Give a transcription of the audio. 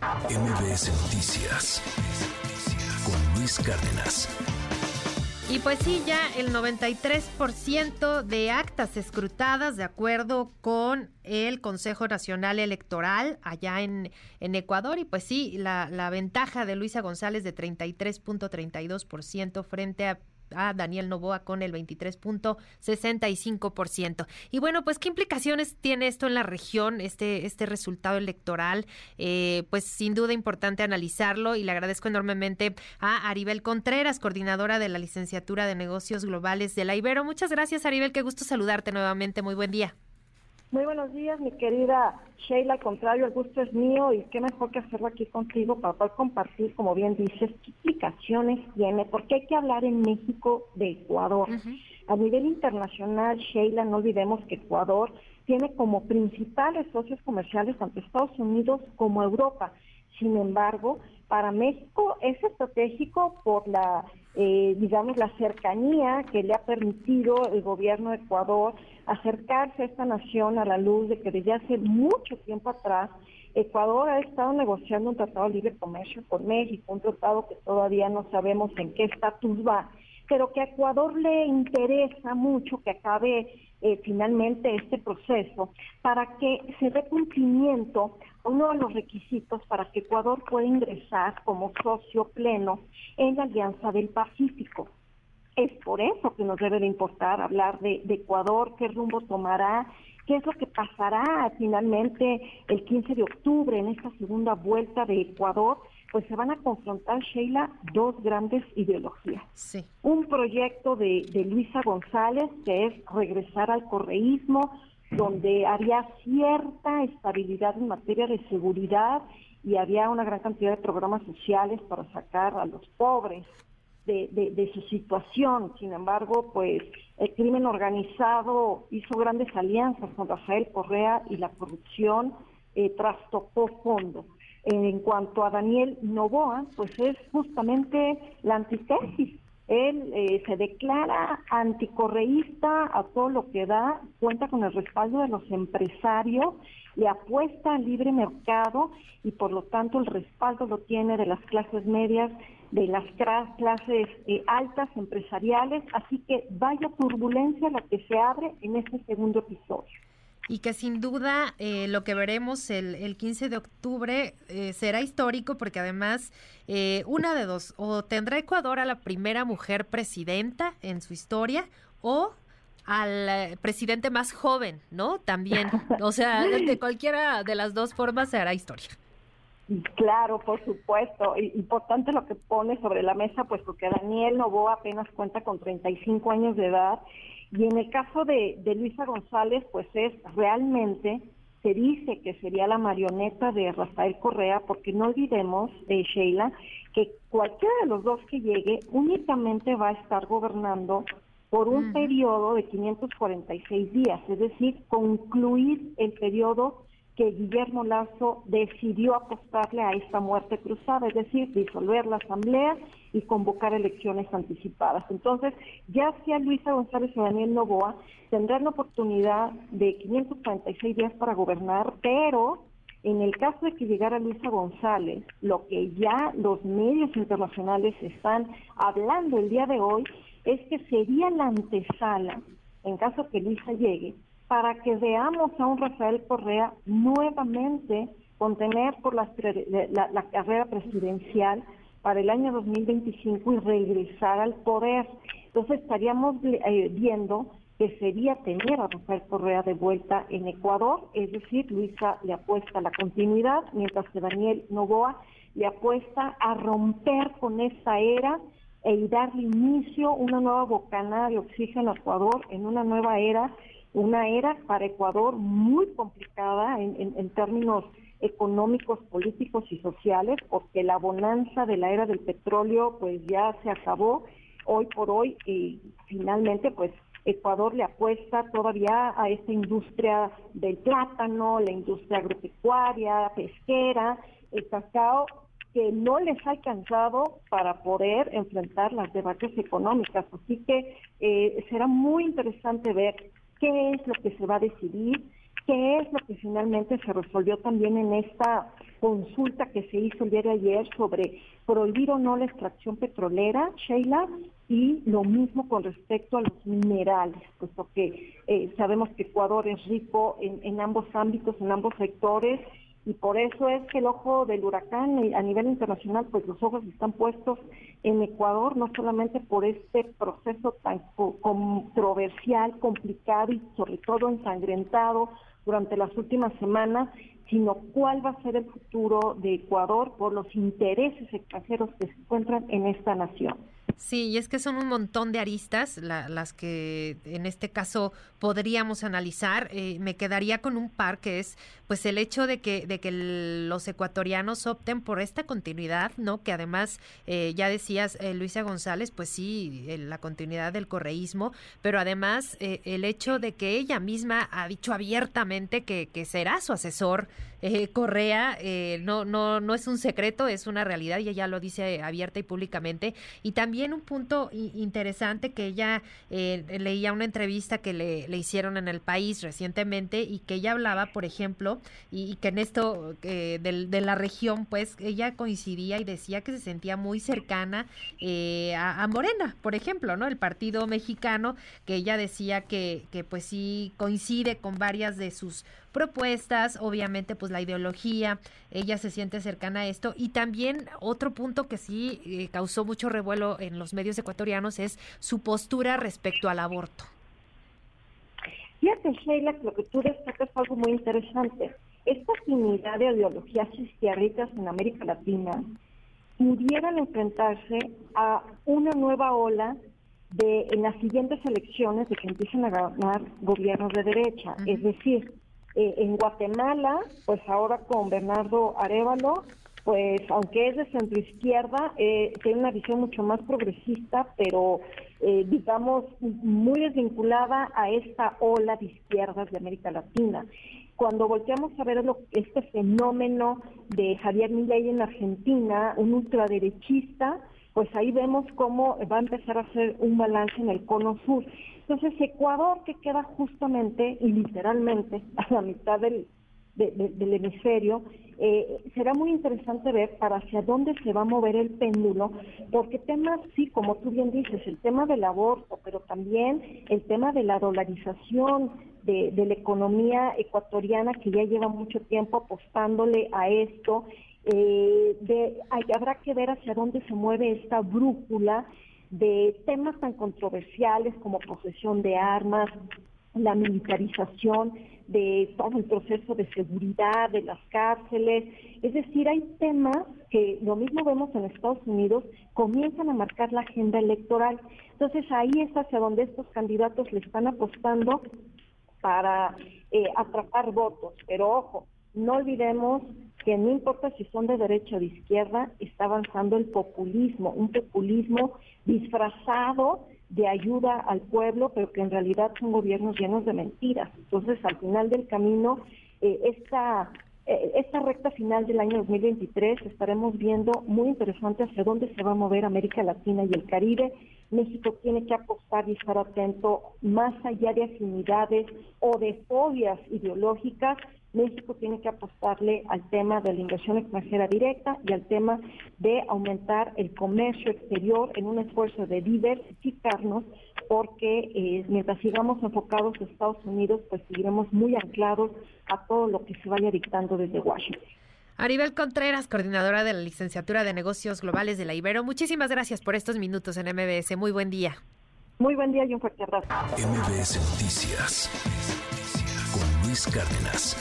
MBS Noticias con Luis Cárdenas. Y pues sí, ya el 93% de actas escrutadas de acuerdo con el Consejo Nacional Electoral allá en, en Ecuador. Y pues sí, la, la ventaja de Luisa González de 33.32% frente a a Daniel Novoa con el 23.65%. Y bueno, pues qué implicaciones tiene esto en la región, este, este resultado electoral, eh, pues sin duda importante analizarlo y le agradezco enormemente a Aribel Contreras, coordinadora de la licenciatura de negocios globales de la Ibero. Muchas gracias, Aribel, qué gusto saludarte nuevamente. Muy buen día. Muy buenos días, mi querida Sheila. Al contrario, el gusto es mío y qué mejor que hacerlo aquí contigo para poder compartir, como bien dices, qué implicaciones tiene, porque hay que hablar en México de Ecuador. A nivel internacional, Sheila, no olvidemos que Ecuador tiene como principales socios comerciales tanto Estados Unidos como Europa. Sin embargo, para México es estratégico por la, eh, digamos, la cercanía que le ha permitido el gobierno de Ecuador acercarse a esta nación a la luz de que desde hace mucho tiempo atrás Ecuador ha estado negociando un tratado de libre comercio con México, un tratado que todavía no sabemos en qué estatus va, pero que a Ecuador le interesa mucho que acabe eh, finalmente este proceso para que se dé cumplimiento a uno de los requisitos para que Ecuador pueda ingresar como socio pleno en la Alianza del Pacífico. Es por eso que nos debe de importar hablar de, de Ecuador, qué rumbo tomará, qué es lo que pasará finalmente el 15 de octubre en esta segunda vuelta de Ecuador pues se van a confrontar, Sheila, dos grandes ideologías. Sí. Un proyecto de, de Luisa González, que es regresar al correísmo, donde había cierta estabilidad en materia de seguridad y había una gran cantidad de programas sociales para sacar a los pobres de, de, su situación. Sin embargo, pues el crimen organizado hizo grandes alianzas con Rafael Correa y la corrupción eh, trastocó fondo. En cuanto a Daniel Novoa, pues es justamente la antítesis. Él eh, se declara anticorreísta a todo lo que da, cuenta con el respaldo de los empresarios, le apuesta al libre mercado y por lo tanto el respaldo lo tiene de las clases medias, de las clases eh, altas empresariales, así que vaya turbulencia la que se abre en este segundo episodio y que sin duda eh, lo que veremos el, el 15 de octubre eh, será histórico porque además eh, una de dos, o tendrá Ecuador a la primera mujer presidenta en su historia o al presidente más joven, ¿no? También, o sea, de cualquiera de las dos formas se hará historia. Claro, por supuesto. Importante lo que pone sobre la mesa, pues porque Daniel Novoa apenas cuenta con 35 años de edad y en el caso de, Luisa González, pues es realmente, se dice que sería la marioneta de Rafael Correa, porque no olvidemos, eh, Sheila, que cualquiera de los dos que llegue únicamente va a estar gobernando por un periodo de 546 días, es decir, concluir el periodo que Guillermo Lazo decidió apostarle a esta muerte cruzada, es decir, disolver la asamblea y convocar elecciones anticipadas. Entonces, ya sea Luisa González o Daniel Novoa tendrán la oportunidad de 546 días para gobernar, pero en el caso de que llegara Luisa González, lo que ya los medios internacionales están hablando el día de hoy es que sería la antesala, en caso que Luisa llegue, para que veamos a un Rafael Correa nuevamente contener por la, carrera presidencial para el año 2025 y regresar al poder. Entonces estaríamos eh, viendo que sería tener a Rafael Correa de vuelta en Ecuador, es decir, Luisa le apuesta a la continuidad, mientras que Daniel Novoa le apuesta a romper con esta era e darle inicio una nueva bocanada de oxígeno a Ecuador en una nueva era una era para Ecuador muy complicada en, términos económicos, políticos y sociales, porque la bonanza de la era del petróleo pues ya se acabó hoy por hoy y finalmente pues Ecuador le apuesta todavía a esta industria del plátano, la industria agropecuaria, pesquera, el cacao, que no les ha alcanzado para poder enfrentar las debates económicas. Así que eh, será muy interesante ver qué es lo que se va a decidir, ¿Qué es lo que finalmente se resolvió también en esta consulta que se hizo el día de ayer sobre prohibir o no la extracción petrolera, Sheila? Y lo mismo con respecto a los minerales, puesto que eh, sabemos que Ecuador es rico en, en ambos ámbitos, en ambos sectores, y por eso es que el ojo del huracán a nivel internacional, pues los ojos están puestos en Ecuador, no solamente por este proceso tan controversial, complicado y sobre todo ensangrentado durante las últimas semanas, sino cuál va a ser el futuro de Ecuador por los intereses extranjeros que se encuentran en esta nación. Sí, y es que son un montón de aristas las que en este caso podríamos analizar. Eh, me quedaría con un par que es pues el hecho de que, de que los ecuatorianos opten por esta continuidad, ¿no? Que además, eh, ya decías, eh, Luisa González, pues sí, la continuidad del correísmo, pero además el hecho de que ella misma ha dicho abiertamente que, que será su asesor eh, Correa eh, no, no, no es un secreto, es una realidad y ella lo dice abierta y públicamente. Y también un punto interesante que ella eh, leía una entrevista que le, le, hicieron en el país recientemente y que ella hablaba, por ejemplo, y, que en esto de, de, la región, pues ella coincidía y decía que se sentía muy cercana a, a, Morena, por ejemplo, ¿no? El partido mexicano, que ella decía que, que pues sí coincide con varias de sus propuestas, obviamente pues la ideología, ella se siente cercana a esto y también otro punto que sí eh, causó mucho revuelo en los medios ecuatorianos es su postura respecto al aborto. Fíjate, Sheila, lo que tú destacas es algo muy interesante. Esta afinidad de ideologías izquierdistas en América Latina pudieran enfrentarse a una nueva ola de en las siguientes elecciones de que empiecen a ganar gobiernos de derecha. Es decir, eh, en Guatemala, pues ahora con Bernardo Arevalo, pues aunque es de centro izquierda, eh, tiene una visión mucho más progresista, pero eh, digamos muy desvinculada a esta ola de izquierdas de América Latina. Cuando volteamos a ver este fenómeno de Javier Milei en Argentina, un ultraderechista, pues ahí vemos cómo va a empezar a hacer un balance en el cono sur. Entonces, Ecuador, que queda justamente y literalmente a la mitad del, hemisferio, eh, será muy interesante ver para hacia dónde se va a mover el péndulo, porque temas, sí, como tú bien dices, el tema del aborto, pero también el tema de la dolarización de, de la economía ecuatoriana, que ya lleva mucho tiempo apostándole a esto, eh, de, hay, habrá que ver hacia dónde se mueve esta brújula de temas tan controversiales como posesión de armas, la militarización de todo el proceso de seguridad de las cárceles. Es decir, hay temas que lo mismo vemos en Estados Unidos, comienzan a marcar la agenda electoral. Entonces ahí es hacia donde estos candidatos le están apostando para eh, atrapar votos. Pero ojo, no olvidemos que no importa si son de derecha o de izquierda, está avanzando el populismo, un populismo disfrazado de ayuda al pueblo, pero que en realidad son gobiernos llenos de mentiras. Entonces, al final del camino, eh, esta, eh, esta recta final del año 2023 estaremos viendo muy interesante hacia dónde se va a mover América Latina y el Caribe. México tiene que apostar y estar atento más allá de afinidades o de fobias ideológicas México tiene que apostarle al tema de la inversión extranjera directa y al tema de aumentar el comercio exterior en un esfuerzo de diversificarnos, porque eh, mientras sigamos enfocados en Estados Unidos, pues seguiremos muy anclados a todo lo que se vaya dictando desde Washington. Aribel Contreras, coordinadora de la licenciatura de negocios globales de la Ibero, muchísimas gracias por estos minutos en MBS. Muy buen día. Muy buen día y un fuerte abrazo. MBS Noticias Luis Cárdenas.